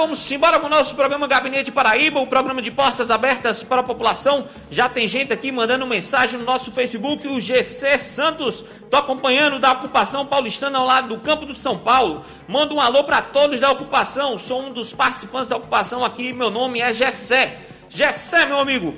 vamos embora com o nosso programa Gabinete Paraíba, o programa de portas abertas para a população. Já tem gente aqui mandando mensagem no nosso Facebook, o GC Santos. Tô acompanhando da ocupação paulistana ao lado do campo do São Paulo. Manda um alô para todos da ocupação. Sou um dos participantes da ocupação aqui. Meu nome é Gessé. Gessé, meu amigo.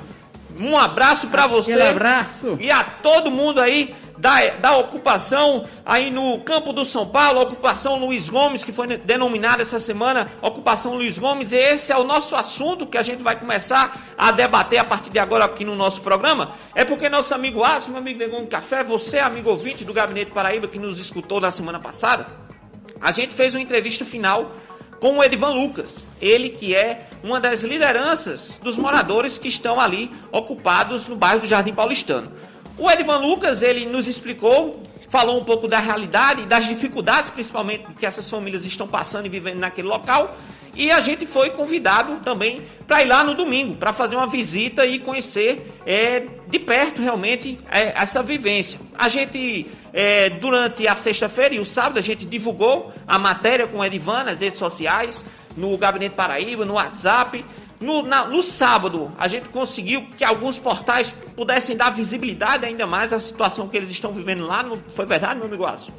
Um abraço para você. Um abraço. E a todo mundo aí da, da ocupação aí no campo do São Paulo, ocupação Luiz Gomes, que foi denominada essa semana, ocupação Luiz Gomes, e esse é o nosso assunto que a gente vai começar a debater a partir de agora aqui no nosso programa. É porque nosso amigo Aço, meu amigo Negão Café, você, amigo ouvinte do Gabinete Paraíba, que nos escutou na semana passada, a gente fez uma entrevista final com o Edivan Lucas, ele que é uma das lideranças dos moradores que estão ali ocupados no bairro do Jardim Paulistano. O Edvan Lucas, ele nos explicou, falou um pouco da realidade, das dificuldades, principalmente que essas famílias estão passando e vivendo naquele local. E a gente foi convidado também para ir lá no domingo, para fazer uma visita e conhecer é, de perto realmente é, essa vivência. A gente, é, durante a sexta-feira e o sábado, a gente divulgou a matéria com o Edivan nas redes sociais, no Gabinete Paraíba, no WhatsApp. No, na, no sábado, a gente conseguiu que alguns portais pudessem dar visibilidade ainda mais à situação que eles estão vivendo lá. Não foi verdade, meu amigo Aço?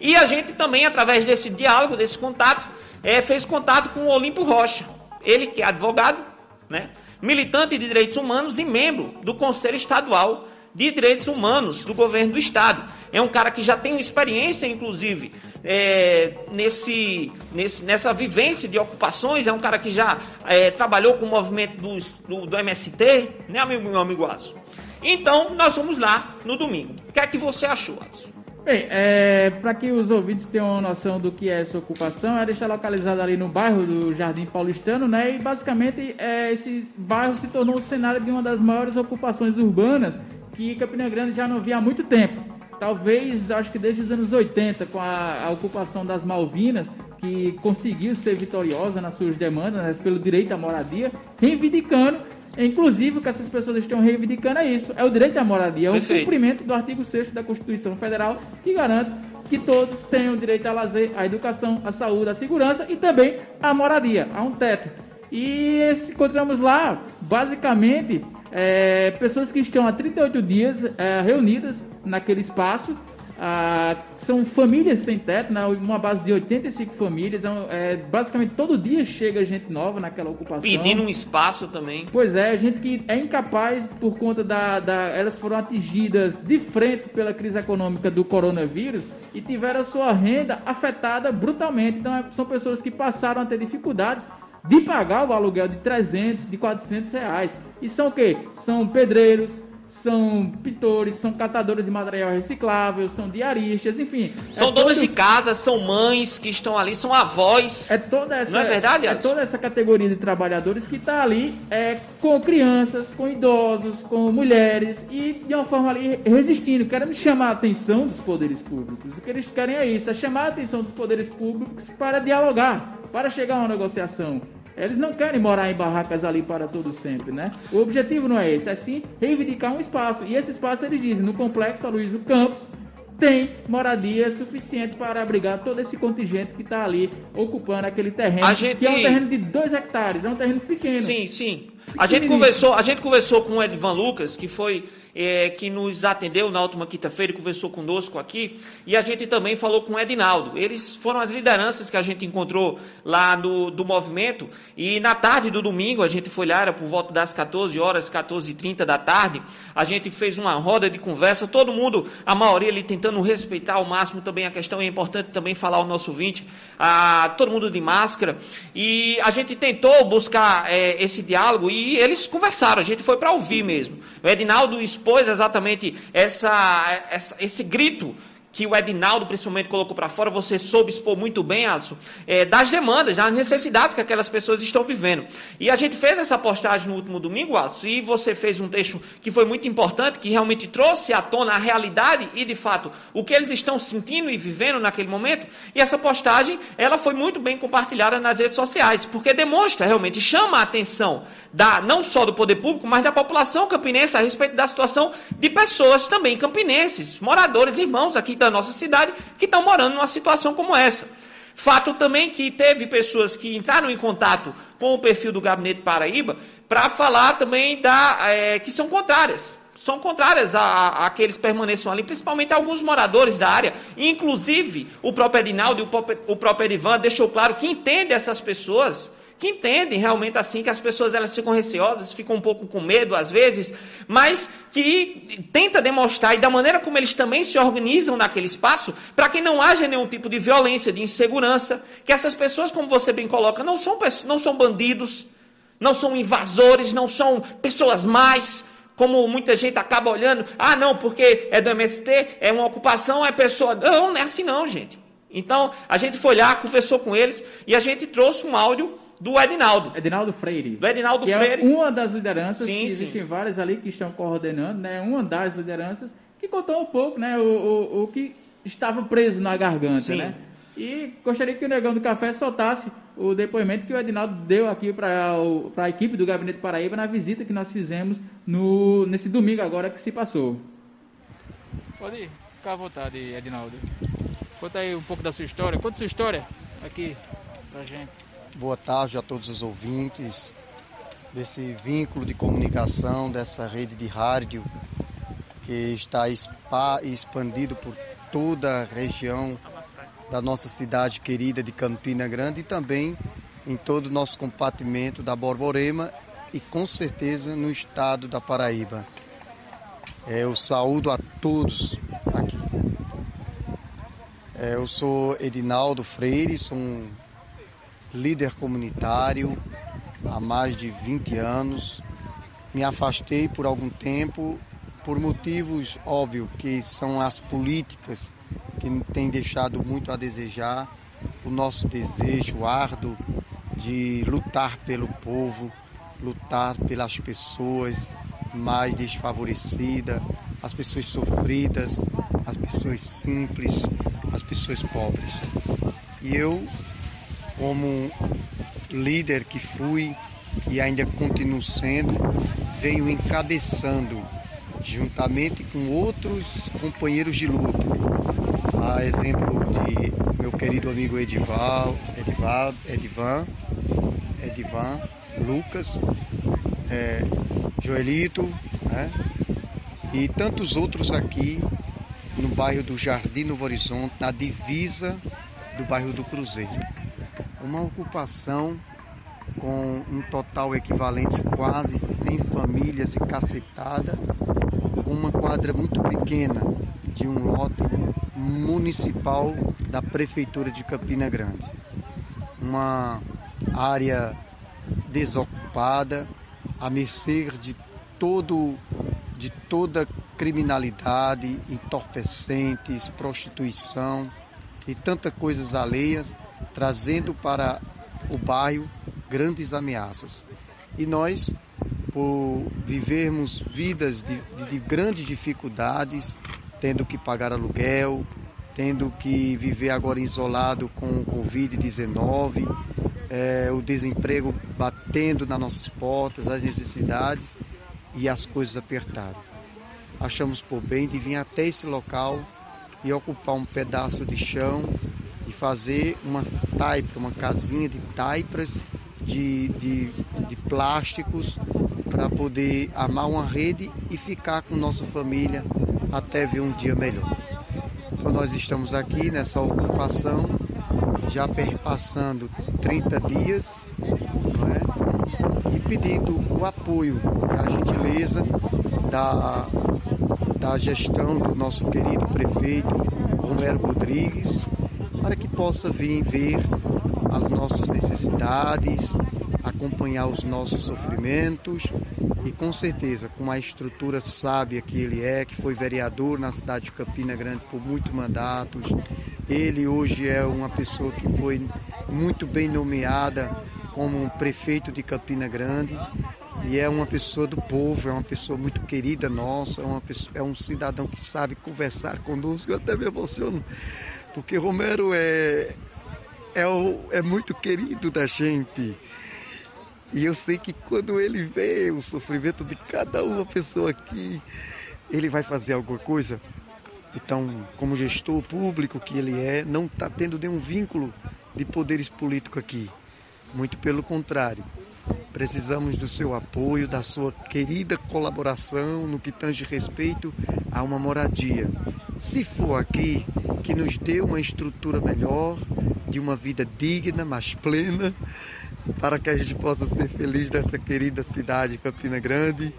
E a gente também, através desse diálogo, desse contato, é, fez contato com o Olimpo Rocha. Ele que é advogado, né, militante de direitos humanos e membro do Conselho Estadual de Direitos Humanos do governo do Estado. É um cara que já tem experiência, inclusive, é, nesse, nesse, nessa vivência de ocupações, é um cara que já é, trabalhou com o movimento dos, do, do MST, né, amigo, meu amigo Aço? Então, nós fomos lá no domingo. O que é que você achou, Aço? Bem, é, para que os ouvintes tenham uma noção do que é essa ocupação, ela está localizada ali no bairro do Jardim Paulistano, né? E basicamente é, esse bairro se tornou o cenário de uma das maiores ocupações urbanas que Campina Grande já não via há muito tempo. Talvez, acho que desde os anos 80, com a, a ocupação das Malvinas, que conseguiu ser vitoriosa nas suas demandas pelo direito à moradia, reivindicando, inclusive o que essas pessoas estão reivindicando é isso, é o direito à moradia, é o cumprimento do artigo 6 da Constituição Federal, que garante que todos tenham direito ao lazer, à educação, à saúde, à segurança e também à moradia, a um teto. E encontramos lá, basicamente, é, pessoas que estão há 38 dias é, reunidas naquele espaço. Ah, são famílias sem teto, né? uma base de 85 famílias. É, basicamente todo dia chega gente nova naquela ocupação. Pedindo um espaço também. Pois é, gente que é incapaz por conta da, da. Elas foram atingidas de frente pela crise econômica do coronavírus e tiveram a sua renda afetada brutalmente. Então, é, são pessoas que passaram a ter dificuldades de pagar o aluguel de 300, de 400 reais. E são o quê? São pedreiros, são pintores, são catadores de material reciclável, são diaristas, enfim. São é donas todo... de casa, são mães que estão ali, são avós. É toda essa, Não é verdade, É toda essa categoria de trabalhadores que está ali é, com crianças, com idosos, com mulheres e de uma forma ali resistindo, querendo chamar a atenção dos poderes públicos. O que eles querem é isso, é chamar a atenção dos poderes públicos para dialogar, para chegar a uma negociação. Eles não querem morar em barracas ali para todo sempre, né? O objetivo não é esse, é sim reivindicar um espaço. E esse espaço, eles dizem, no Complexo Aloysio Campos, tem moradia suficiente para abrigar todo esse contingente que está ali ocupando aquele terreno, gente... que é um terreno de 2 hectares, é um terreno pequeno. Sim, sim. A gente conversou, a gente conversou com o Edvan Lucas, que foi é, que nos atendeu na última quinta-feira e conversou conosco aqui. E a gente também falou com o Edinaldo. Eles foram as lideranças que a gente encontrou lá no, do movimento. E na tarde do domingo, a gente foi lá, era por volta das 14 horas, 14h30 da tarde. A gente fez uma roda de conversa, todo mundo, a maioria ali tentando respeitar ao máximo também a questão. É importante também falar ao nosso ouvinte, a, todo mundo de máscara. E a gente tentou buscar é, esse diálogo e eles conversaram. A gente foi para ouvir mesmo. O Edinaldo expôs expôs exatamente essa, essa, esse grito que o Edinaldo principalmente colocou para fora, você soube expor muito bem, Alisson, é, das demandas, das necessidades que aquelas pessoas estão vivendo. E a gente fez essa postagem no último domingo, Alisson, e você fez um texto que foi muito importante, que realmente trouxe à tona a realidade e, de fato, o que eles estão sentindo e vivendo naquele momento. E essa postagem, ela foi muito bem compartilhada nas redes sociais, porque demonstra realmente, chama a atenção da, não só do poder público, mas da população campinense a respeito da situação de pessoas também campinenses, moradores, irmãos aqui da nossa cidade, que estão morando numa situação como essa. Fato também que teve pessoas que entraram em contato com o perfil do Gabinete Paraíba para falar também da, é, que são contrárias. São contrárias a, a, a, que eles permaneçam ali, principalmente alguns moradores da área. Inclusive, o próprio Edinaldo e o próprio, o próprio Edivan deixou claro que entende essas pessoas que entendem realmente assim que as pessoas elas ficam receosas, ficam um pouco com medo às vezes, mas que tenta demonstrar e da maneira como eles também se organizam naquele espaço, para que não haja nenhum tipo de violência, de insegurança, que essas pessoas, como você bem coloca, não são não são bandidos, não são invasores, não são pessoas mais, como muita gente acaba olhando, ah, não, porque é do MST, é uma ocupação, é pessoa. Não, não é assim não, gente. Então, a gente foi lá, conversou com eles e a gente trouxe um áudio do Edinaldo. Edinaldo Freire. Do Edinaldo que é Freire. É uma das lideranças, sim, que existem sim. várias ali que estão coordenando, né? Uma das lideranças que contou um pouco, né? O, o, o que estava preso na garganta, sim. né? E gostaria que o Negão do Café soltasse o depoimento que o Edinaldo deu aqui para a equipe do Gabinete Paraíba na visita que nós fizemos no, nesse domingo agora que se passou. Pode ficar à vontade, Edinaldo. Conta aí um pouco da sua história. Conta sua história aqui pra gente. Boa tarde a todos os ouvintes desse vínculo de comunicação, dessa rede de rádio que está expandido por toda a região da nossa cidade querida de Campina Grande e também em todo o nosso compartimento da Borborema e com certeza no estado da Paraíba. É, eu saúdo a todos aqui. É, eu sou Edinaldo Freire, sou um líder comunitário há mais de 20 anos. Me afastei por algum tempo por motivos óbvios que são as políticas que têm deixado muito a desejar. O nosso desejo árduo de lutar pelo povo, lutar pelas pessoas mais desfavorecidas, as pessoas sofridas, as pessoas simples, as pessoas pobres. E eu, como líder que fui e ainda continuo sendo, venho encabeçando, juntamente com outros companheiros de luta, a exemplo de meu querido amigo Edival, Edival Edivan, Edivan, Lucas, é, Joelito, né? e tantos outros aqui no bairro do Jardim Novo Horizonte, na divisa do bairro do Cruzeiro. Uma ocupação com um total equivalente quase 100 famílias e cacetada, com uma quadra muito pequena de um lote municipal da Prefeitura de Campina Grande. Uma área desocupada, a mercê de todo de toda criminalidade, entorpecentes, prostituição e tantas coisas alheias, trazendo para o bairro grandes ameaças. E nós, por vivermos vidas de, de, de grandes dificuldades, tendo que pagar aluguel, tendo que viver agora isolado com o Covid-19, é, o desemprego batendo nas nossas portas, as necessidades, e as coisas apertaram. Achamos por bem de vir até esse local e ocupar um pedaço de chão e fazer uma taipa, uma casinha de taipas de, de, de plásticos para poder armar uma rede e ficar com nossa família até ver um dia melhor. Então nós estamos aqui nessa ocupação, já perpassando 30 dias, é? E pedindo o apoio a gentileza da, da gestão do nosso querido prefeito Romero Rodrigues, para que possa vir ver as nossas necessidades, acompanhar os nossos sofrimentos e com certeza com a estrutura sábia que ele é, que foi vereador na cidade de Campina Grande por muitos mandatos. Ele hoje é uma pessoa que foi muito bem nomeada como prefeito de Campina Grande e é uma pessoa do povo, é uma pessoa muito querida nossa, é, pessoa, é um cidadão que sabe conversar conosco. Eu até me emociono, porque Romero é, é, o, é muito querido da gente. E eu sei que quando ele vê o sofrimento de cada uma pessoa aqui, ele vai fazer alguma coisa. Então, como gestor público que ele é, não está tendo nenhum vínculo de poderes políticos aqui. Muito pelo contrário. Precisamos do seu apoio, da sua querida colaboração no que tange respeito a uma moradia. Se for aqui, que nos dê uma estrutura melhor, de uma vida digna, mais plena, para que a gente possa ser feliz dessa querida cidade Campina Grande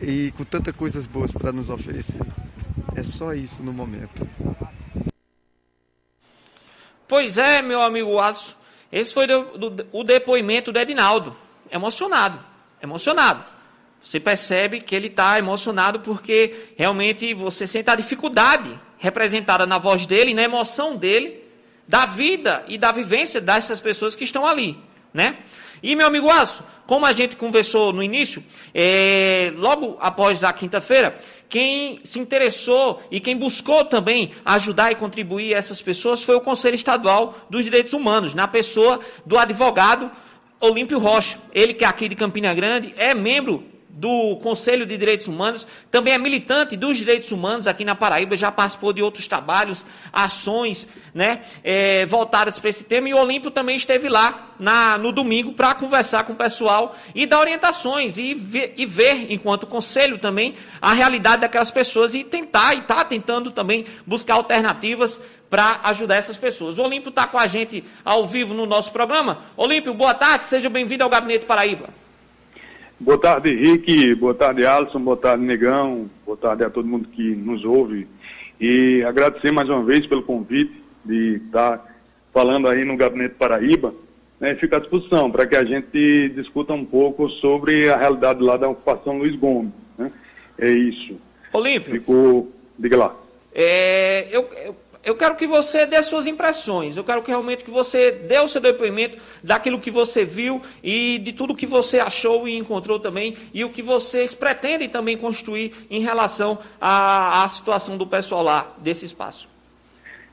e com tantas coisas boas para nos oferecer. É só isso no momento. Pois é, meu amigo Aço. Esse foi do, do, o depoimento do Edinaldo. Emocionado. Emocionado. Você percebe que ele está emocionado porque realmente você sente a dificuldade representada na voz dele, na emoção dele, da vida e da vivência dessas pessoas que estão ali, né? E, meu amigo Aço, como a gente conversou no início, é, logo após a quinta-feira, quem se interessou e quem buscou também ajudar e contribuir essas pessoas foi o Conselho Estadual dos Direitos Humanos, na pessoa do advogado Olímpio Rocha. Ele que é aqui de Campina Grande, é membro do Conselho de Direitos Humanos, também é militante dos direitos humanos aqui na Paraíba, já participou de outros trabalhos, ações né, é, voltadas para esse tema, e o Olímpio também esteve lá na, no domingo para conversar com o pessoal e dar orientações e ver, e ver, enquanto conselho também, a realidade daquelas pessoas e tentar, e está tentando também buscar alternativas para ajudar essas pessoas. O Olímpio está com a gente ao vivo no nosso programa. Olímpio, boa tarde, seja bem-vindo ao Gabinete Paraíba. Boa tarde, Henrique. Boa tarde, Alisson. Boa tarde, Negão. Boa tarde a todo mundo que nos ouve. E agradecer mais uma vez pelo convite de estar falando aí no Gabinete Paraíba. Né, fica à disposição para que a gente discuta um pouco sobre a realidade lá da ocupação Luiz Gomes. Né? É isso. Olímpio. Ficou. Diga lá. É, eu, eu eu quero que você dê suas impressões. Eu quero que realmente que você dê o seu depoimento daquilo que você viu e de tudo que você achou e encontrou também e o que vocês pretendem também construir em relação à, à situação do pessoal lá desse espaço.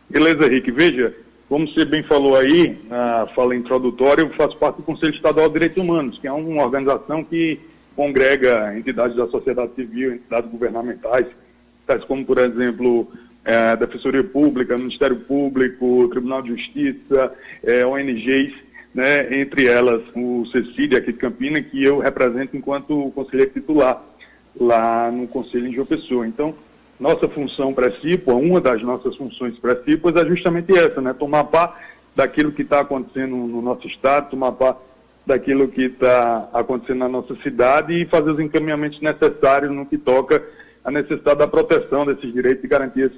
Beleza, Henrique. Veja, como você bem falou aí, na fala introdutória, eu faço parte do Conselho Estadual de Direitos Humanos, que é uma organização que congrega entidades da sociedade civil, entidades governamentais, tais como, por exemplo, é, Defensoria Pública, Ministério Público, Tribunal de Justiça, é, ONGs, né, entre elas o CECID aqui de Campina, que eu represento enquanto conselheiro titular lá no Conselho em João Pessoa. Então, nossa função pré-CIPA, uma das nossas funções pré-CIPAs é justamente essa, né, tomar par daquilo que está acontecendo no nosso estado, tomar par daquilo que está acontecendo na nossa cidade e fazer os encaminhamentos necessários no que toca a necessidade da proteção desses direitos e garantias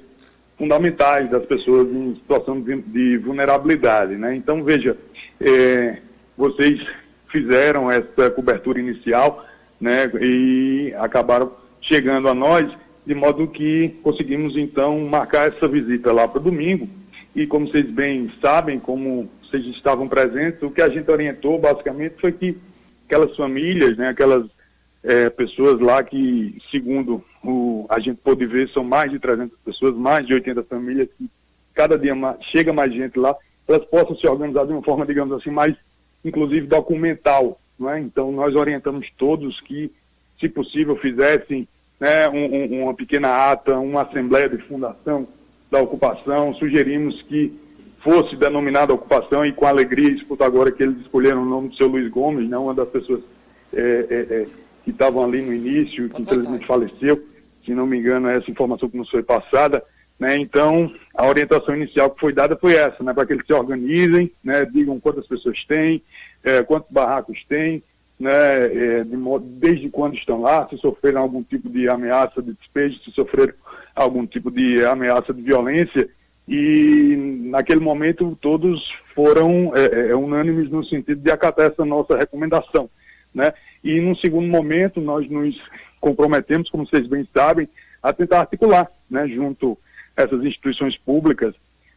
fundamentais das pessoas em situação de, de vulnerabilidade. Né? Então, veja, é, vocês fizeram essa cobertura inicial né, e acabaram chegando a nós, de modo que conseguimos, então, marcar essa visita lá para domingo. E como vocês bem sabem, como vocês estavam presentes, o que a gente orientou, basicamente, foi que aquelas famílias, né, aquelas é, pessoas lá que, segundo o, a gente pôde ver, são mais de 300 pessoas, mais de 80 famílias, que cada dia mais, chega mais gente lá, elas possam se organizar de uma forma, digamos assim, mais, inclusive, documental. Não é? Então, nós orientamos todos que, se possível, fizessem né, um, um, uma pequena ata, uma assembleia de fundação da ocupação, sugerimos que fosse denominada ocupação e com alegria escuto agora que eles escolheram o nome do seu Luiz Gomes, não uma das pessoas é, é, é, que estavam ali no início, que infelizmente faleceu, se não me engano, essa informação que nos foi passada. Né? Então, a orientação inicial que foi dada foi essa, né? para que eles se organizem, né? digam quantas pessoas têm, é, quantos barracos têm, né? É, de modo, desde quando estão lá, se sofreram algum tipo de ameaça de despejo, se sofreram algum tipo de ameaça de violência. E naquele momento todos foram é, é unânimes no sentido de acatar essa nossa recomendação. Né? E, num segundo momento, nós nos comprometemos, como vocês bem sabem, a tentar articular, né, junto a essas instituições públicas,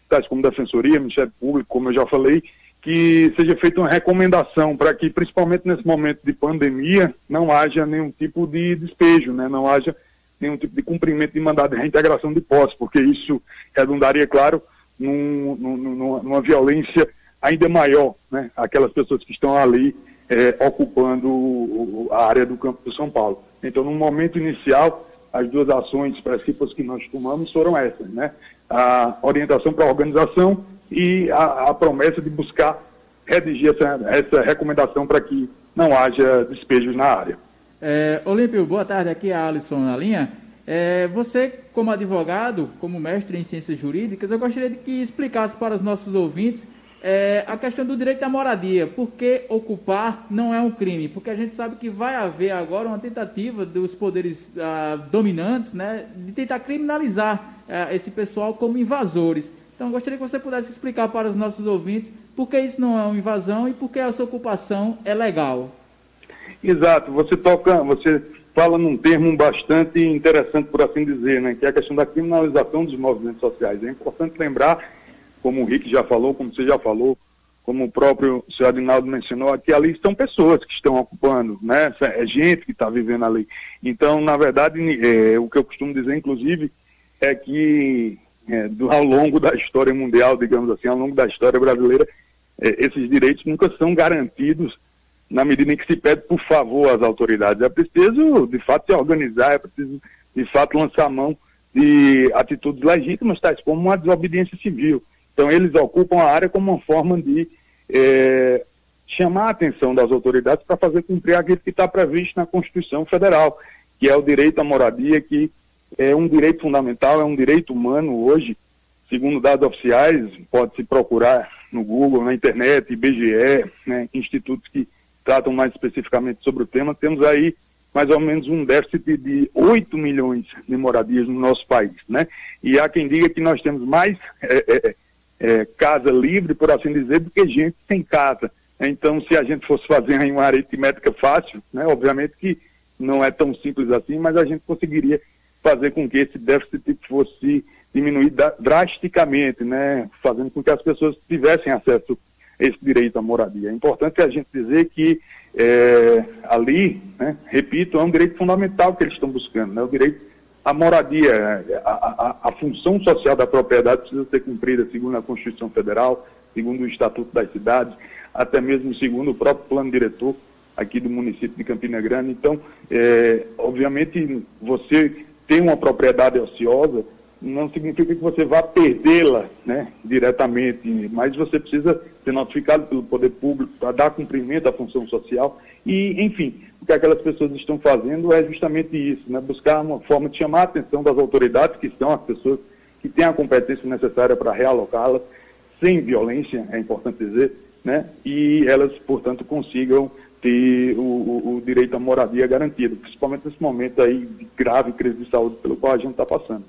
tais como Defensoria, Ministério Público, como eu já falei, que seja feita uma recomendação para que, principalmente nesse momento de pandemia, não haja nenhum tipo de despejo, né, não haja nenhum tipo de cumprimento de mandado de reintegração de posse, porque isso redundaria, claro, num, num, numa, violência ainda maior, né, aquelas pessoas que estão ali é, ocupando a área do campo do São Paulo. Então, no momento inicial, as duas ações principais que nós tomamos foram essas, né? A orientação para a organização e a, a promessa de buscar redigir essa, essa recomendação para que não haja despejos na área. É, Olímpio, boa tarde. Aqui é a Alisson na linha. É, você, como advogado, como mestre em ciências jurídicas, eu gostaria de que explicasse para os nossos ouvintes é, a questão do direito à moradia. Por que ocupar não é um crime? Porque a gente sabe que vai haver agora uma tentativa dos poderes ah, dominantes né, de tentar criminalizar ah, esse pessoal como invasores. Então, gostaria que você pudesse explicar para os nossos ouvintes por que isso não é uma invasão e por que essa ocupação é legal. Exato, você toca, você fala num termo bastante interessante, por assim dizer, né, que é a questão da criminalização dos movimentos sociais. É importante lembrar, como o Rick já falou, como você já falou, como o próprio senhor Adinaldo mencionou, que ali estão pessoas que estão ocupando, né? É gente que está vivendo ali. Então, na verdade, é, o que eu costumo dizer, inclusive, é que é, do, ao longo da história mundial, digamos assim, ao longo da história brasileira, é, esses direitos nunca são garantidos na medida em que se pede por favor às autoridades. É preciso, de fato, se organizar, é preciso, de fato, lançar mão de atitudes legítimas, tais como uma desobediência civil. Então, eles ocupam a área como uma forma de é, chamar a atenção das autoridades para fazer cumprir aquilo que está previsto na Constituição Federal, que é o direito à moradia, que é um direito fundamental, é um direito humano hoje, segundo dados oficiais, pode-se procurar no Google, na internet, IBGE, né, institutos que tratam mais especificamente sobre o tema, temos aí mais ou menos um déficit de 8 milhões de moradias no nosso país, né? E há quem diga que nós temos mais é, é, é, casa livre, por assim dizer, do que gente sem casa. Então, se a gente fosse fazer uma aritmética fácil, né, obviamente que não é tão simples assim, mas a gente conseguiria fazer com que esse déficit fosse diminuir drasticamente, né, fazendo com que as pessoas tivessem acesso a esse direito à moradia. É importante a gente dizer que é, ali, né, repito, é um direito fundamental que eles estão buscando, né, o direito à moradia, a, a, a função social da propriedade precisa ser cumprida segundo a Constituição Federal, segundo o Estatuto das Cidades, até mesmo segundo o próprio plano diretor aqui do município de Campina Grande. Então, é, obviamente, você ter uma propriedade ociosa não significa que você vá perdê-la né, diretamente, mas você precisa ser notificado pelo poder público para dar cumprimento à função social. E, enfim, que aquelas pessoas estão fazendo é justamente isso, né, buscar uma forma de chamar a atenção das autoridades, que são as pessoas que têm a competência necessária para realocá-las, sem violência, é importante dizer, né, e elas, portanto, consigam ter o, o, o, direito à moradia garantido, principalmente nesse momento aí de grave crise de saúde pelo qual a gente está passando.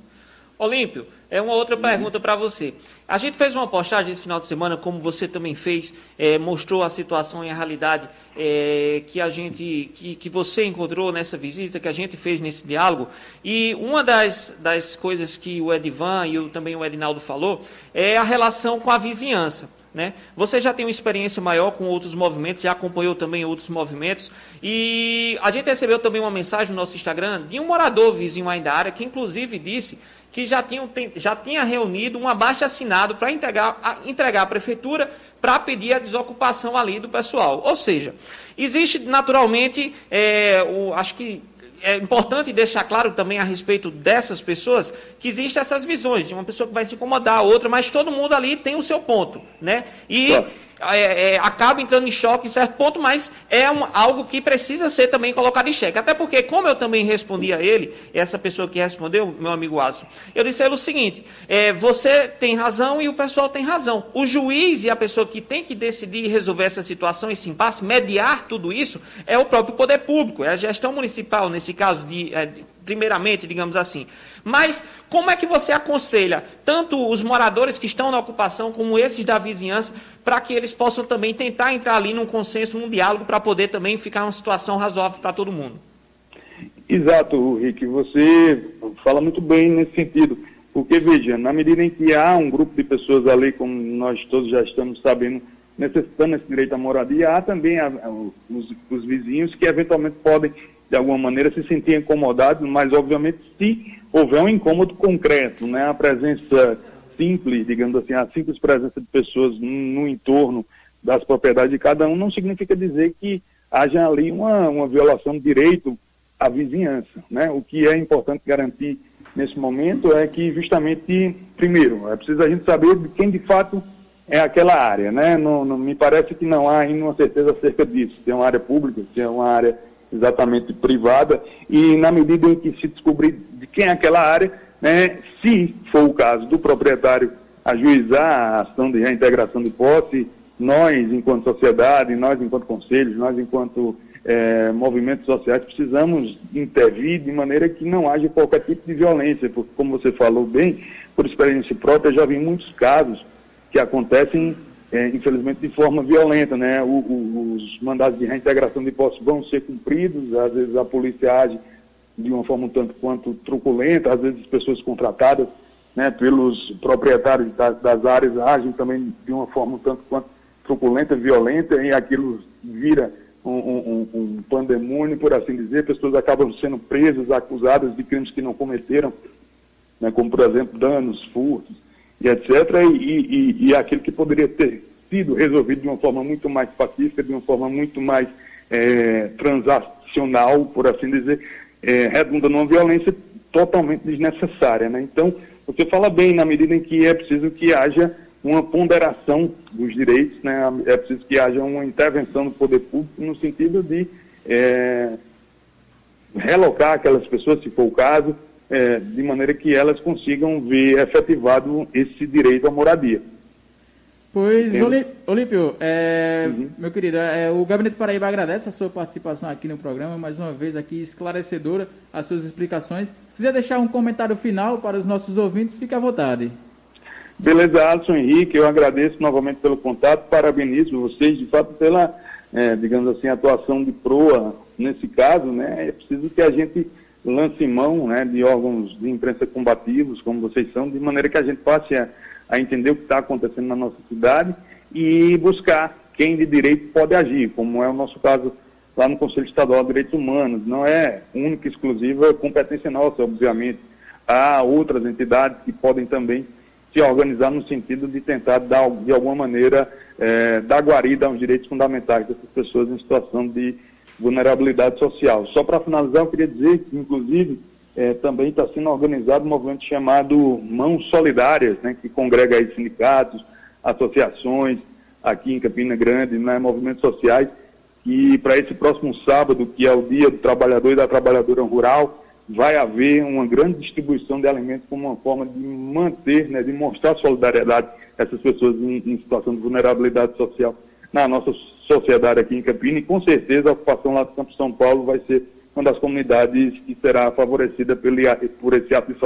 Olímpio, é uma outra pergunta para você. A gente fez uma postagem esse final de semana, como você também fez, é, mostrou a situação e a realidade é, que a gente, que, que você encontrou nessa visita, que a gente fez nesse diálogo. E uma das, das coisas que o Edivan e o, também o Edinaldo falou é a relação com a vizinhança. Né? Você já tem uma experiência maior com outros movimentos, já acompanhou também outros movimentos. E a gente recebeu também uma mensagem no nosso Instagram de um morador vizinho aí da área, que inclusive disse que já tinha, já tinha reunido um abaixo assinado para entregar, entregar à prefeitura para pedir a desocupação ali do pessoal. Ou seja, existe naturalmente, é, o, acho que é importante deixar claro também a respeito dessas pessoas que existem essas visões de uma pessoa que vai se incomodar, a outra, mas todo mundo ali tem o seu ponto, né? E claro é, é, acaba entrando em choque em certo ponto, mas é um, algo que precisa ser também colocado em xeque. Até porque, como eu também respondi a ele, essa pessoa que respondeu, meu amigo Alisson, eu disse a ele o seguinte: é, você tem razão e o pessoal tem razão. O juiz e a pessoa que tem que decidir resolver essa situação, esse impasse, mediar tudo isso, é o próprio poder público, é a gestão municipal, nesse caso, de, é, de primeiramente, digamos assim. Mas como é que você aconselha tanto os moradores que estão na ocupação como esses da vizinhança para que eles possam também tentar entrar ali num consenso, num diálogo para poder também ficar uma situação razoável para todo mundo? Exato, Rick, você fala muito bem nesse sentido. Porque, veja, na medida em que há um grupo de pessoas ali, como nós todos já estamos sabendo, necessitando esse direito à moradia, há também a, a, os, os vizinhos que eventualmente podem de alguma maneira, se sentir incomodados, mas, obviamente, se houver um incômodo concreto, né, a presença simples, digamos assim, a simples presença de pessoas no entorno das propriedades de cada um, não significa dizer que haja ali uma, uma violação de direito à vizinhança. Né? O que é importante garantir nesse momento é que, justamente, primeiro, é preciso a gente saber de quem de fato é aquela área, né? Não, não, me parece que não há ainda uma certeza acerca disso, se é uma área pública, se é uma área exatamente privada, e na medida em que se descobrir de quem é aquela área, né, se for o caso do proprietário ajuizar a ação de reintegração de posse, nós, enquanto sociedade, nós, enquanto conselhos, nós, enquanto é, movimentos sociais, precisamos intervir de maneira que não haja qualquer tipo de violência, porque, como você falou bem, por experiência própria, já vi muitos casos que acontecem, é, infelizmente, de forma violenta. Né? O, o, os mandados de reintegração de posse vão ser cumpridos, às vezes a polícia age de uma forma um tanto quanto truculenta, às vezes as pessoas contratadas né, pelos proprietários das, das, áreas agem também de uma forma um tanto quanto truculenta, violenta, e aquilo vira um, um, um pandemônio, por assim dizer, pessoas acabam sendo presas, acusadas de crimes que não cometeram, né, como, por exemplo, danos, furtos, e etc., e, e, e aquilo que poderia ter sido resolvido de uma forma muito mais pacífica, de uma forma muito mais é, transacional, por assim dizer, é, redunda numa violência totalmente desnecessária. Né? Então, você fala bem, na medida em que é preciso que haja uma ponderação dos direitos, né? é preciso que haja uma intervenção do poder público no sentido de é, relocar aquelas pessoas, se for o caso, é, de maneira que elas consigam ver efetivado esse direito à moradia. Pois, Olímpio, é, uhum. meu querido, é, o Gabinete Paraíba agradece a sua participação aqui no programa, mais uma vez aqui esclarecedora as suas explicações. Se quiser deixar um comentário final para os nossos ouvintes, fique à vontade. Beleza, Alisson Henrique, eu agradeço novamente pelo contato, parabenizo vocês, de fato, pela, é, digamos assim, atuação de proa nesse caso, né? É preciso que a gente lance mão né, de órgãos de imprensa combativos, como vocês são, de maneira que a gente passe a a entender o que está acontecendo na nossa cidade e buscar quem de direito pode agir, como é o nosso caso lá no Conselho Estadual de Direitos Humanos. Não é única e exclusiva competência nossa, obviamente. Há outras entidades que podem também se organizar no sentido de tentar, dar, de alguma maneira, é, dar guarida aos direitos fundamentais dessas pessoas em situação de vulnerabilidade social. Só para finalizar, eu queria dizer que, inclusive, é, também está sendo organizado um movimento chamado Mãos Solidárias, né, que congrega aí sindicatos, associações aqui em Campina Grande, né, movimentos sociais, e para esse próximo sábado, que é o dia do trabalhador e da trabalhadora rural, vai haver uma grande distribuição de alimentos como uma forma de manter, né, de mostrar solidariedade a essas pessoas em, em situação de vulnerabilidade social na nossa sociedade aqui em Campina, e com certeza a ocupação lá do Campo São Paulo vai ser uma das comunidades que será favorecida pelo, por esse ato de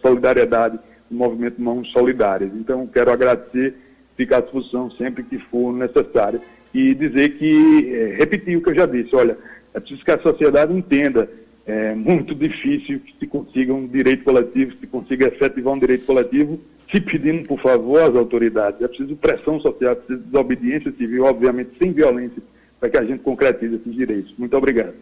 solidariedade do movimento Mãos Solidárias. Então, quero agradecer, ficar à disposição sempre que for necessário e dizer que, é, repetir o que eu já disse, olha, é preciso que a sociedade entenda, é muito difícil que se consiga um direito coletivo, se consiga efetivar um direito coletivo, se pedindo, por favor, às autoridades. É preciso pressão social, é preciso desobediência civil, obviamente sem violência, para que a gente concretize esses direitos. Muito obrigado.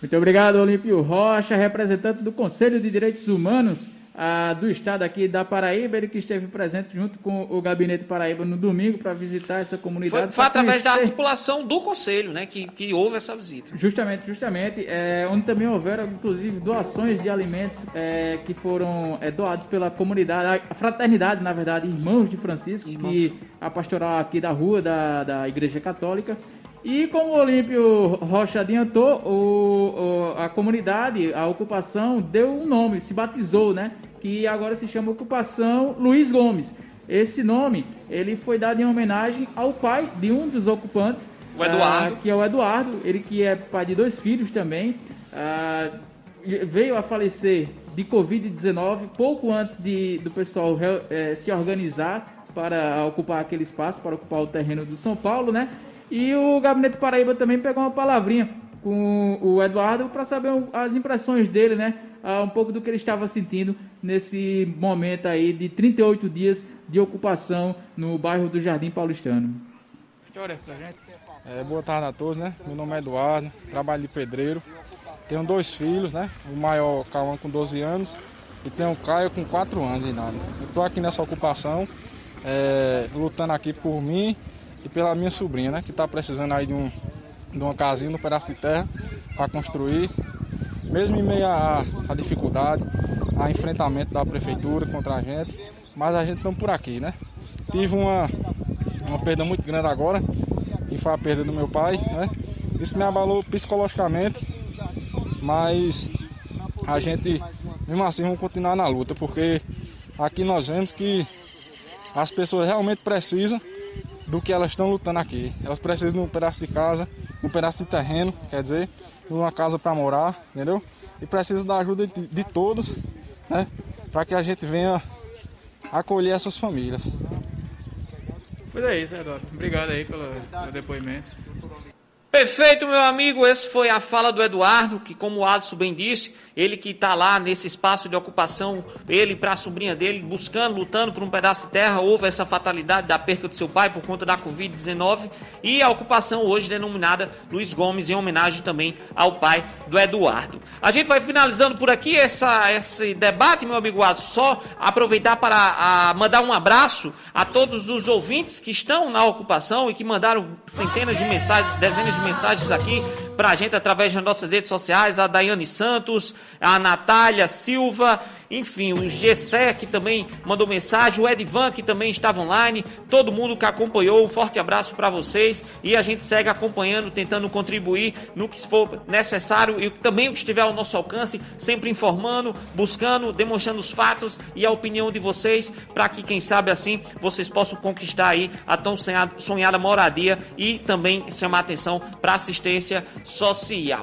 Muito obrigado, Olímpio Rocha, representante do Conselho de Direitos Humanos ah, do Estado aqui da Paraíba, ele que esteve presente junto com o Gabinete Paraíba no domingo para visitar essa comunidade. Foi, foi através conhecer... da articulação do Conselho né, que, que houve essa visita. Justamente, justamente, é, onde também houveram, inclusive, doações de alimentos é, que foram é, doados pela comunidade, a fraternidade, na verdade, Irmãos de Francisco, Irmãos. que a pastoral aqui da rua da, da Igreja Católica. E como o Olímpio Rocha adiantou, o, o, a comunidade, a ocupação, deu um nome, se batizou, né? Que agora se chama Ocupação Luiz Gomes. Esse nome, ele foi dado em homenagem ao pai de um dos ocupantes, o Eduardo. Uh, que é o Eduardo, ele que é pai de dois filhos também. Uh, veio a falecer de Covid-19 pouco antes de, do pessoal uh, se organizar para ocupar aquele espaço, para ocupar o terreno do São Paulo, né? E o Gabinete Paraíba também pegou uma palavrinha com o Eduardo para saber as impressões dele, né? Ah, um pouco do que ele estava sentindo nesse momento aí de 38 dias de ocupação no bairro do Jardim Paulistano. História pra gente. É, boa tarde a todos, né? Meu nome é Eduardo, trabalho de pedreiro. Tenho dois filhos, né? O maior, Cauã, com 12 anos, e tenho o Caio com 4 anos de idade. Eu estou aqui nessa ocupação, é, lutando aqui por mim e pela minha sobrinha, né, que está precisando aí de, um, de uma casinha, um pedaço de terra para construir. Mesmo em meio à, dificuldade, a enfrentamento da prefeitura contra a gente, mas a gente estamos por aqui, né? tive uma, uma perda muito grande agora, que foi a perda do meu pai, né? Isso me abalou psicologicamente, mas a gente, mesmo assim, vamos continuar na luta, porque aqui nós vemos que as pessoas realmente precisam do que elas estão lutando aqui. Elas precisam de um pedaço de casa, um pedaço de terreno, quer dizer, de uma casa para morar, entendeu? E precisam da ajuda de, de todos, né? Para que a gente venha acolher essas famílias. Pois é isso, Eduardo. Obrigado aí pelo, pelo depoimento. Perfeito, meu amigo. Essa foi a fala do Eduardo, que, como o Alisson bem disse, ele que está lá nesse espaço de ocupação, ele para a sobrinha dele, buscando, lutando por um pedaço de terra, houve essa fatalidade da perca do seu pai por conta da Covid-19 e a ocupação hoje denominada Luiz Gomes, em homenagem também ao pai do Eduardo. A gente vai finalizando por aqui essa, esse debate, meu amigo Alisson, só aproveitar para a, mandar um abraço a todos os ouvintes que estão na ocupação e que mandaram centenas de mensagens, dezenas de mensagens aqui para a gente através das nossas redes sociais, a Daiane Santos, a Natália Silva, enfim, o Gessé que também mandou mensagem, o Edvan que também estava online, todo mundo que acompanhou, um forte abraço para vocês e a gente segue acompanhando, tentando contribuir no que for necessário e também o que estiver ao nosso alcance, sempre informando, buscando, demonstrando os fatos e a opinião de vocês para que, quem sabe assim, vocês possam conquistar aí a tão sonhada moradia e também chamar atenção para assistência social.